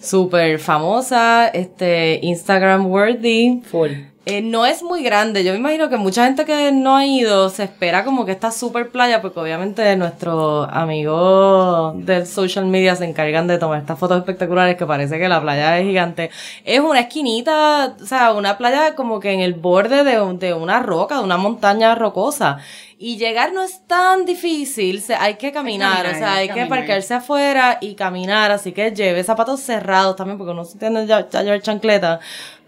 Súper famosa, este, Instagram worthy. Full. Eh, no es muy grande. Yo me imagino que mucha gente que no ha ido se espera como que esta super playa, porque obviamente nuestros amigos del social media se encargan de tomar estas fotos espectaculares que parece que la playa es gigante. Es una esquinita, o sea, una playa como que en el borde de, un- de una roca, de una montaña rocosa. Y llegar no es tan difícil, se- hay que caminar, caminar, o sea, hay hay que que caminar. parquearse afuera y caminar, así que lleve zapatos cerrados también, porque uno se tiene ya, ya llevar chancleta,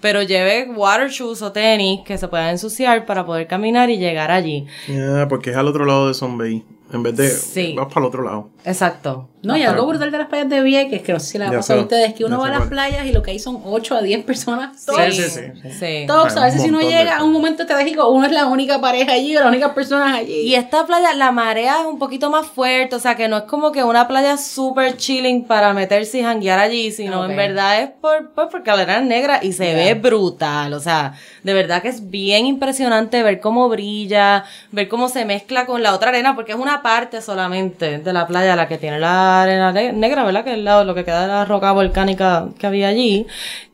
pero lleve water shoes o tenis que se puedan ensuciar para poder caminar y llegar allí. Ah, porque es al otro lado de Zombie. En vez de. Sí. Vas para el otro lado. Exacto. No, y algo brutal de las playas de Vieques, que no sé si Ya pasado a ustedes, que uno va a las playas y lo que hay son 8 a 10 personas. Todos, Sí, sí, sí. Sí. todos Hay a veces si uno llega a un momento estratégico, uno es la única pareja allí o las únicas personas allí. Y esta playa, la marea es un poquito más fuerte, o sea que no es como que una playa super chilling para meterse y janguear allí, sino en verdad es por, por porque la arena es negra y se ve brutal, o sea, de verdad que es bien impresionante ver cómo brilla, ver cómo se mezcla con la otra arena, porque es una parte solamente de la playa la que tiene la arena ne- negra, ¿verdad? Que es lo que queda de la roca volcánica que había allí.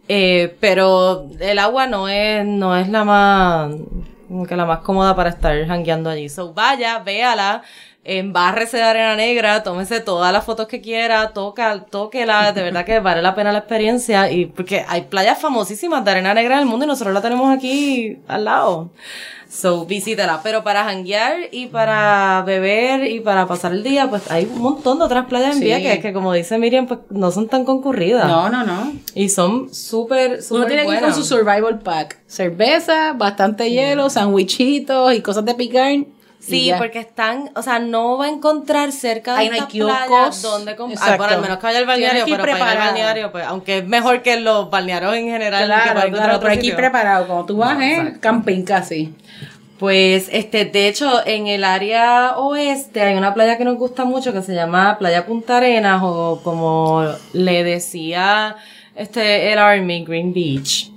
Eh, pero el agua no es, no es la más, que la más cómoda para estar jangueando allí. So vaya, véala, embárrese de arena negra, tómese todas las fotos que quiera, toca, tóquela, de verdad que vale la pena la experiencia y porque hay playas famosísimas de arena negra en el mundo y nosotros la tenemos aquí al lado. So, visítela. Pero para janguear y para beber y para pasar el día, pues hay un montón de otras playas en Sí. Vieques que, como dice Miriam, pues no son tan concurridas. No, no, no. Y son súper, Uno súper tiene que ir con su survival pack. Cerveza, bastante hielo, sandwichitos y cosas de picar. Sí, porque están, o sea, no va a encontrar cerca de Ahí no hay estas kioscos. playas donde comp- Exacto. Ah, bueno, al menos que vaya al balneario, que pero para ir al preparado. balneario, pues, aunque es mejor que los balnearios en general. que Claro, encontrar claro, otro pero aquí preparado. Cuando tú vas, ¿eh? Exacto. Camping casi. Pues, este, de hecho, en el área oeste hay una playa que nos gusta mucho que se llama Playa Punta Arenas o como le decía este el Army Green Beach.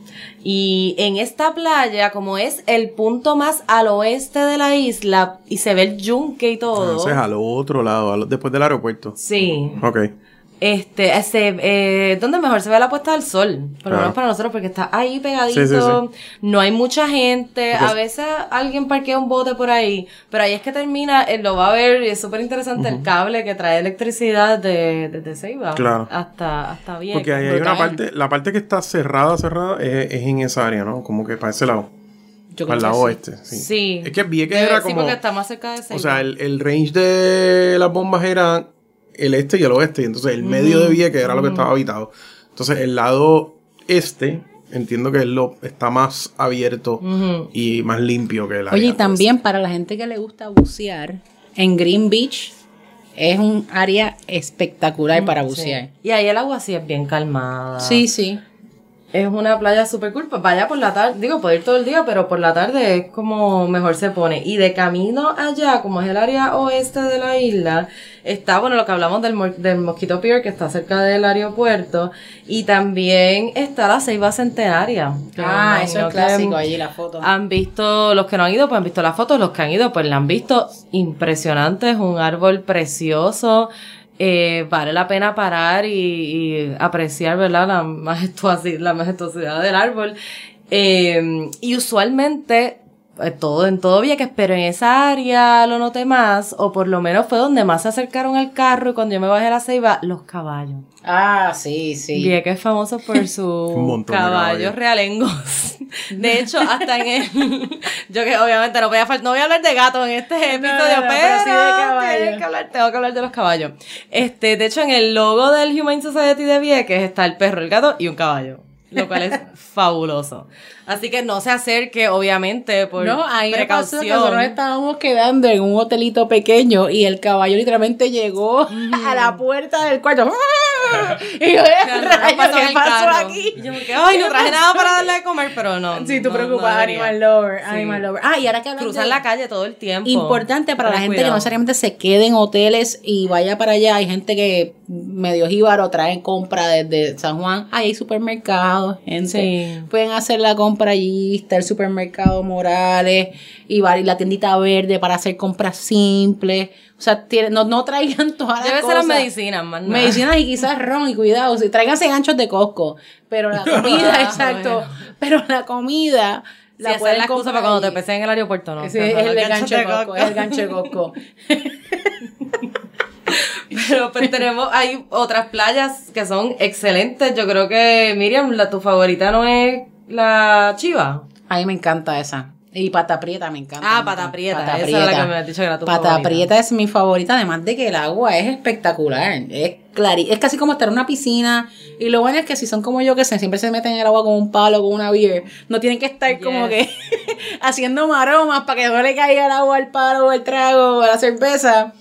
Y en esta playa, como es el punto más al oeste de la isla y se ve el yunque y todo. Entonces al otro lado, al- después del aeropuerto. Sí. Ok. Este, ese, eh, donde mejor se ve la puesta del sol, por lo menos para nosotros, porque está ahí pegadito, Sí, sí, no hay mucha gente, a veces alguien parquea un bote por ahí, pero ahí es que termina, él lo va a ver, y es súper interesante el cable que trae electricidad de, desde Ceiba Claro. hasta, hasta bien. Porque ahí hay una parte, la parte que está cerrada, cerrada, es, es en esa área, ¿no? Como que para ese lado. Yo para el lado sí. oeste. Sí. Sí. Es que Vieques era Sí, como. porque está más cerca de Ceiba. O sea, el, el range de las bombas era el este y el oeste. Y entonces el medio de Vieques era lo que estaba habitado. Entonces el lado este, entiendo que es lo está más abierto y más limpio que el área Oye, y oeste. también para la gente que le gusta bucear, en Green Beach es un área espectacular para Sí. bucear. Y ahí el agua sí es bien calmada. Sí, sí. Es una playa súper cool. Pues vaya por la tarde, digo, puede ir todo el día, pero por la tarde es como mejor se pone. Y de camino allá, como es el área oeste de la isla, está, bueno, lo que hablamos del, del Mosquito Pier, que está cerca del aeropuerto. Y también está la Ceiba Centenaria. Ah, eso es clásico allí, la foto. Han visto, los que no han ido, pues han visto las fotos, los que han ido, pues la han visto impresionante, es un árbol precioso, eh, vale la pena parar y, apreciar, ¿verdad? La majestuosidad, del árbol. Eh, y usualmente, todo en todo Vieques, pero en esa área lo noté más, o por lo menos fue donde más se acercaron al carro y cuando yo me bajé a la ceiba, los caballos. Ah, sí, sí. Vieques es famoso por sus [laughs] caballos realengos. [laughs] De hecho, hasta en el... [laughs] Yo que obviamente no voy a, no voy a hablar de gatos en este episodio, no, pero, pero sí de que hablar, tengo que hablar de los caballos. Este, de hecho, en el logo del Humane Society de Vieques está el perro, el gato y un caballo. Lo cual es fabuloso. Así que no se acerque, obviamente, por No, ahí que precaución. nosotros estábamos quedando en un hotelito pequeño y el caballo literalmente llegó [laughs] a la puerta del cuarto. [laughs] Y yo, Claro, no "Rayos, pasó en ¿qué pasó aquí? Y yo me quedé, ay, no traje [laughs] nada para darle de comer, pero no. Sí, tú no- preocupas, no. Animal Lover, Sí. Animal Lover. Ah, y ahora que Cruzar de- la calle todo el tiempo. Importante para la gente que no necesariamente se quede en hoteles y vaya para allá. Hay gente que medio jíbaro traen compra desde San Juan. Ahí hay supermercados, gente. Sí. Pueden hacer la compra allí. Está el supermercado Morales y va- y la tiendita verde para hacer compras simples. O sea, tiene- no, no traigan [laughs] todas las Debe ser las medicinas, nada. Medicinas y quizás ron y cuidado, si tráiganse ganchos de Costco, pero la [laughs] comida, Ah, exacto, pero la comida Sí, la es pueden la excusa para cuando te pesen en el aeropuerto, ¿no? Sí, es el ganchos gancho de Costco. es el gancho de Costco. [laughs] Pero pues tenemos, hay otras playas que son excelentes. Yo creo que, Miriam, la, tu favorita no es la Chiva. A mí me encanta esa. Y pata prieta me encanta. Ah, pata prieta, Pata esa es la que me has dicho que era tu Pata favorita. prieta es mi favorita, además de que el agua es espectacular. Es clari es casi como estar en una piscina. Y lo bueno es que si son como yo, que se, siempre se meten en el agua con un palo, con una beer, no tienen que estar como que [laughs] haciendo maromas para que no le caiga el agua al palo o el trago o a la cerveza.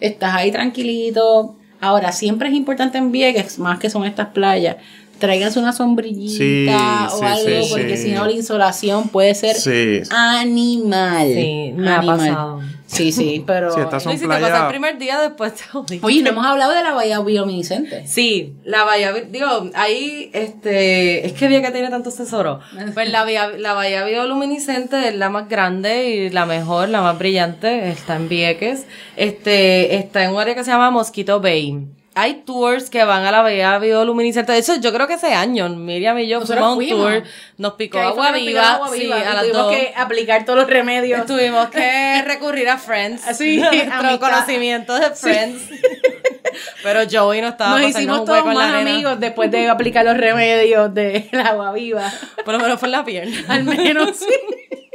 Estás ahí tranquilito. Ahora, siempre es importante en Vieques, más que son estas playas, tráiganse una sombrillita Sí, o sí, algo, sí, porque sí. si no la insolación puede ser Sí. animal. Sí, me ha pasado. Sí, sí, [laughs] pero... Sí, estas No, son y si te pasa el primer día, después te jodiste. Oye, no hemos hablado de la bahía bioluminiscente. Sí, la bahía, digo, ahí, este, es que había que tiene tantos tesoros. [laughs] Pues la bahía, la bahía bioluminiscente es la más grande y la mejor, la más brillante, está en Vieques. Este, está en un área que se llama Mosquito Bay. Hay tours que van a la bahía bioluminiscente. De hecho, yo creo que ese año, Miriam y yo Nosotros fuimos a un tour, nos picó agua viva, agua sí, viva, y a las tuvimos dos. que aplicar todos los remedios. Tuvimos que [laughs] recurrir a Friends. Sí, nuestro conocimiento de Friends. [laughs] Pero Joey no estaba Nos hicimos un todos más amigos después de aplicar los remedios del agua viva. Por lo menos fue en la pierna. Al menos sí. [laughs]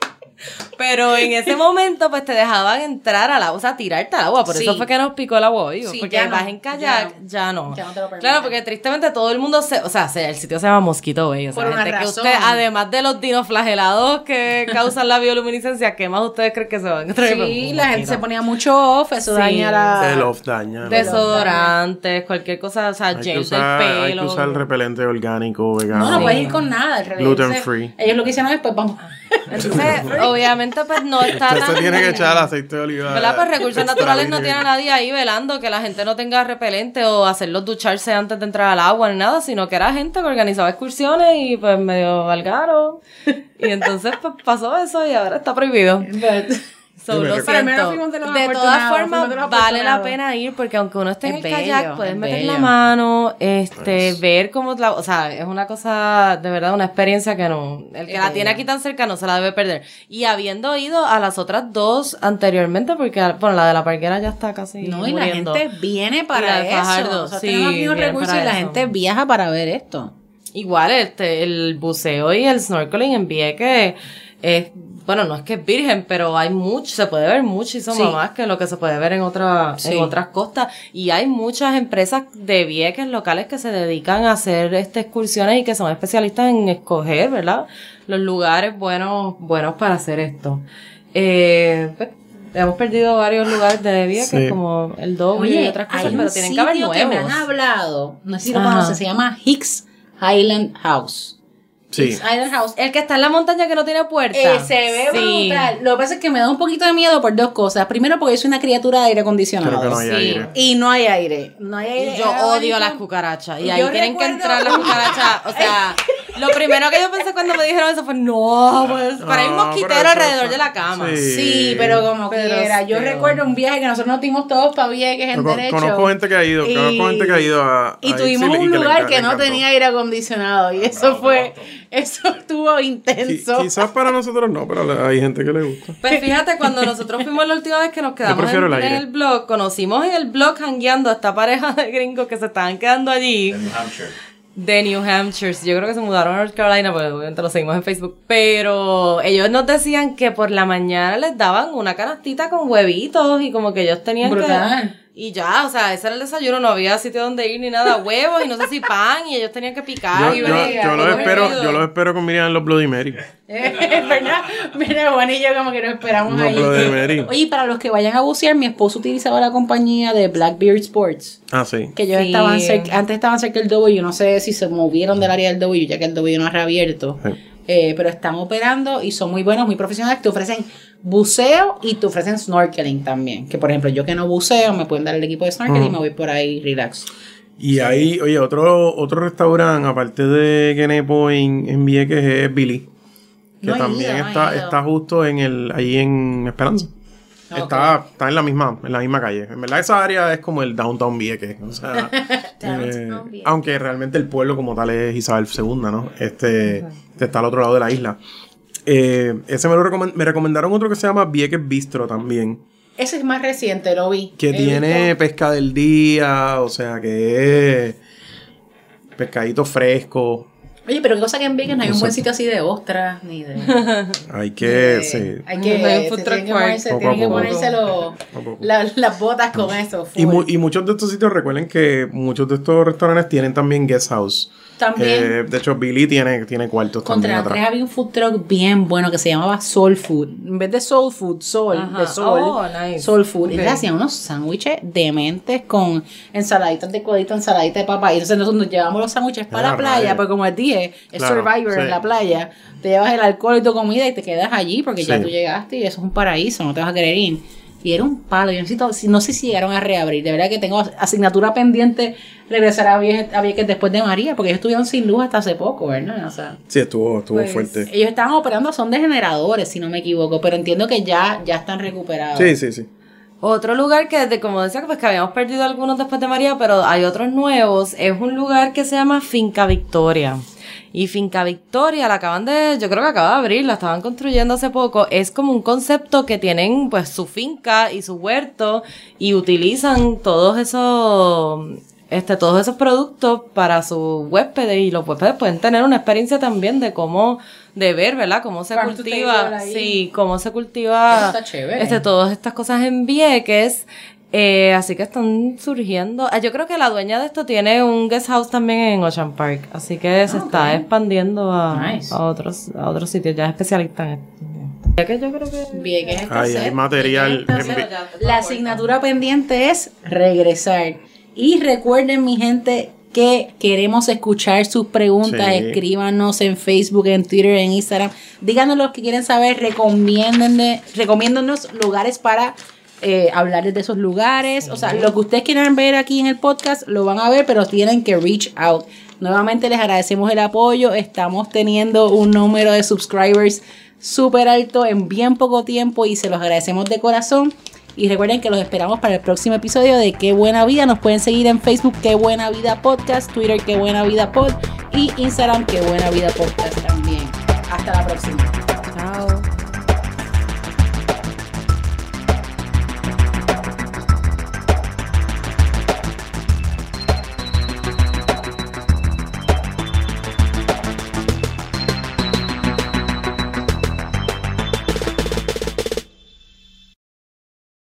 Pero en ese momento, pues te dejaban entrar al agua, o sea, tirarte al agua. Por Sí. eso fue que nos picó el agua vivo. Sí, porque ya no, vas en kayak, ya no. Ya no te lo permiten. claro, porque tristemente todo el mundo se. O sea, se- el sitio se llama Mosquito Bay. O sea, Por una que razón. usted, además de los dinoflagelados que [laughs] causan la bioluminiscencia, ¿qué más ustedes creen que se van a encontrar? Sí, la gente se ponía mucho off, eso Sí. daña la... El off daña. ¿no? Desodorantes, cualquier cosa, o sea, Hay que, gel usar, del hay que pelo. usar repelente orgánico, vegano. No, no puedes ir con nada. revés. Gluten free. Ellos lo que hicieron es, pues vamos... Entonces, [laughs] obviamente, pues no está Usted tan. se tiene que echar aceite de oliva. ¿Verdad? Pues recursos naturales no virgen. tiene a nadie ahí velando que la gente no tenga repelente o hacerlos ducharse antes de entrar al agua ni nada, sino que era gente que organizaba excursiones y pues medio valgaron. Y entonces pues pasó eso y ahora está prohibido. [laughs] So, lo menos siento. de De todas formas, vale la pena ir porque aunque uno esté en Es el kayak, bello, puedes es meter la bello. mano, este, ver cómo la, o sea, es una cosa, de verdad, una experiencia que no, el que Es la tiene bello. aquí tan cerca no se la debe perder. Y habiendo ido a las otras dos anteriormente, porque, bueno, la de la parquera ya está casi No, y la gente viene Y la para eso. Fajardo, o sea, sí, tenemos aquí unos recursos y la eso. gente viaja para ver esto. Igual, este, el buceo y el snorkeling en Vieques es, bueno, no es que es virgen, pero hay mucho, se puede ver muchísimo Sí. más que lo que se puede ver en, otra, Sí. en otras costas. Y hay muchas empresas de Vieques locales que se dedican a hacer estas excursiones y que son especialistas en escoger, ¿verdad? Los lugares buenos, buenos para hacer esto. Eh, pues, hemos perdido varios lugares de Vieques, Sí. como el doble y otras hay cosas, un pero tienen que haber sitio que me nuevos. han hablado, no sé si lo se llama Hicks Highland House. Sí. House. El que está en la montaña que no tiene puerta. Eh, se ve Sí. brutal. Lo que pasa es que me da un poquito de miedo por dos cosas. Primero, porque yo soy una criatura de aire acondicionado. Creo que no hay Sí. aire. Y no hay aire. No hay aire. Y yo odio las cucarachas. Y ahí tienen que entrar las cucarachas. O sea, [laughs] Lo primero que yo pensé cuando me dijeron eso fue, no, pues, para ir un No, mosquitero pero eso alrededor de la cama. Sí. Sí, pero como Pero quiera. Yo still. recuerdo un viaje que nosotros nos dimos todos para Vieques en con- derecho. conozco gente que ha ido, conozco gente que ha ido a. Y a tuvimos un lugar que le no tenía aire acondicionado y eso fue, eso estuvo intenso. Quizás para nosotros no, pero hay gente que le gusta. Pues fíjate, cuando nosotros fuimos la última vez que nos quedamos prefiero en, el aire. en el blog, conocimos en el blog hangueando a esta pareja de gringos que se estaban quedando allí. New Hampshire. De New Hampshire. Yo creo que se mudaron a North Carolina, porque obviamente lo seguimos en Facebook. Pero ellos nos decían que por la mañana les daban una canastita con huevitos y como que ellos tenían Brutal. que... Y ya, o sea, ese era el desayuno, no había sitio donde ir ni nada, [laughs] huevos y no sé si pan y ellos tenían que picar Yo, y yo, brega, yo los espero, yo los espero con Miriam en los Bloody Mary. [laughs] ¿Verdad? Mira, Juan y yo como que nos esperamos No, ahí. de Mary. Oye, para los que vayan a bucear, mi esposo utilizaba la compañía de Blackbeard Sports. Ah, sí. Que ellos Sí. estaban cerca, antes estaban cerca del W, no sé si se movieron del área del W, ya que el W no ha reabierto. Sí. Eh, pero están operando y son muy buenos, muy profesionales. Te ofrecen buceo y te ofrecen snorkeling también. Que por ejemplo, yo que no buceo, me pueden dar el equipo de snorkeling y me voy por ahí relax. Y ahí, oye, otro, otro restaurante, aparte de Genepo en, en Vieques, es Billy. Que No también ido, no he está, está justo en el, ahí en Esperanza. Ok. Está, está en la misma, en la misma calle. En verdad esa área es como el downtown Vieques. O sea, [laughs] eh, aunque realmente el pueblo como tal es Isabel II, ¿no? Este está al otro lado de la isla. Eh, ese me lo recomen- me recomendaron otro que se llama Vieques Bistro también. Ese es más reciente, lo vi. Que tiene visto- pesca del día, o sea que es pescadito fresco. Oye, pero qué cosa que en Vegas no hay un buen sitio así de ostras ni de. [laughs] Hay que, de- sí. Hay que, No hay un food se truck tienen que ponerse, Poco tienen a que poco. ponerse los- la- las botas con eso. Y, mu- y muchos de estos sitios, recuerden que muchos de estos restaurantes tienen también guest house. También. Eh, de hecho, Billy tiene, tiene cuartos Contra también Andrés atrás. había un food truck bien bueno que se llamaba Soul Food. En vez de Soul Food, Soul, Ajá. de Soul. Oh, nice. Soul Food. Y Ok. le hacían unos sándwiches dementes con ensaladitas de codito, ensaladita de papa. Y entonces nosotros nos llevamos los sándwiches para Ah, la playa, rayos. porque como el día es Claro, Survivor sí. en la playa, te llevas el alcohol y tu comida y te quedas allí porque ya Sí. tú llegaste y eso es un paraíso, no te vas a querer ir. Y era un palo. Yo necesito, si- no sé si llegaron a reabrir. De verdad que tengo asignatura pendiente regresar a Vieques, a Vieques después de María, porque ellos estuvieron sin luz hasta hace poco, ¿verdad? O sea. Sí, estuvo, estuvo Pues, fuerte. Ellos estaban operando, son de generadores, si no me equivoco, pero entiendo que ya, ya están recuperados. Sí, sí, sí. Otro lugar que, de, como decía, pues que habíamos perdido algunos después de María, pero hay otros nuevos, es un lugar que se llama Finca Victoria. Y Finca Victoria la acaban de, yo creo que acaba de abrir, la estaban construyendo hace poco. Es como un concepto que tienen pues su finca y su huerto y utilizan todos esos, este, todos esos productos para sus huéspedes y los huéspedes pueden tener una experiencia también de cómo, de ver, ¿verdad? Cómo se Farm cultiva, sí, cómo se cultiva Eso está chévere. este, todas estas cosas en Vieques. Eh, así que están surgiendo. Ah, yo creo que la dueña de esto tiene un guest house también en Ocean Park. Así que se está expandiendo a, Nice. a otros a otros sitios. Ya es especialista en esto. Ya que yo creo que. Vieques Ahí hay material La asignatura pendiente es regresar. Y recuerden, mi gente, que queremos escuchar sus preguntas. Sí. Escríbanos en Facebook, en Twitter, en Instagram. Díganos lo que quieren saber. Recomiéndonos lugares para eh, hablarles de esos lugares. O sea, lo que ustedes quieran ver aquí en el podcast lo van a ver, pero tienen que reach out. Nuevamente les agradecemos el apoyo. Estamos teniendo un número de subscribers súper alto en bien poco tiempo y se los agradecemos de corazón. Y recuerden que los esperamos para el próximo episodio de Qué Buena Vida. Nos pueden seguir en Facebook Qué Buena Vida Podcast, Twitter Qué Buena Vida Pod y Instagram Qué Buena Vida Podcast también. Hasta la próxima.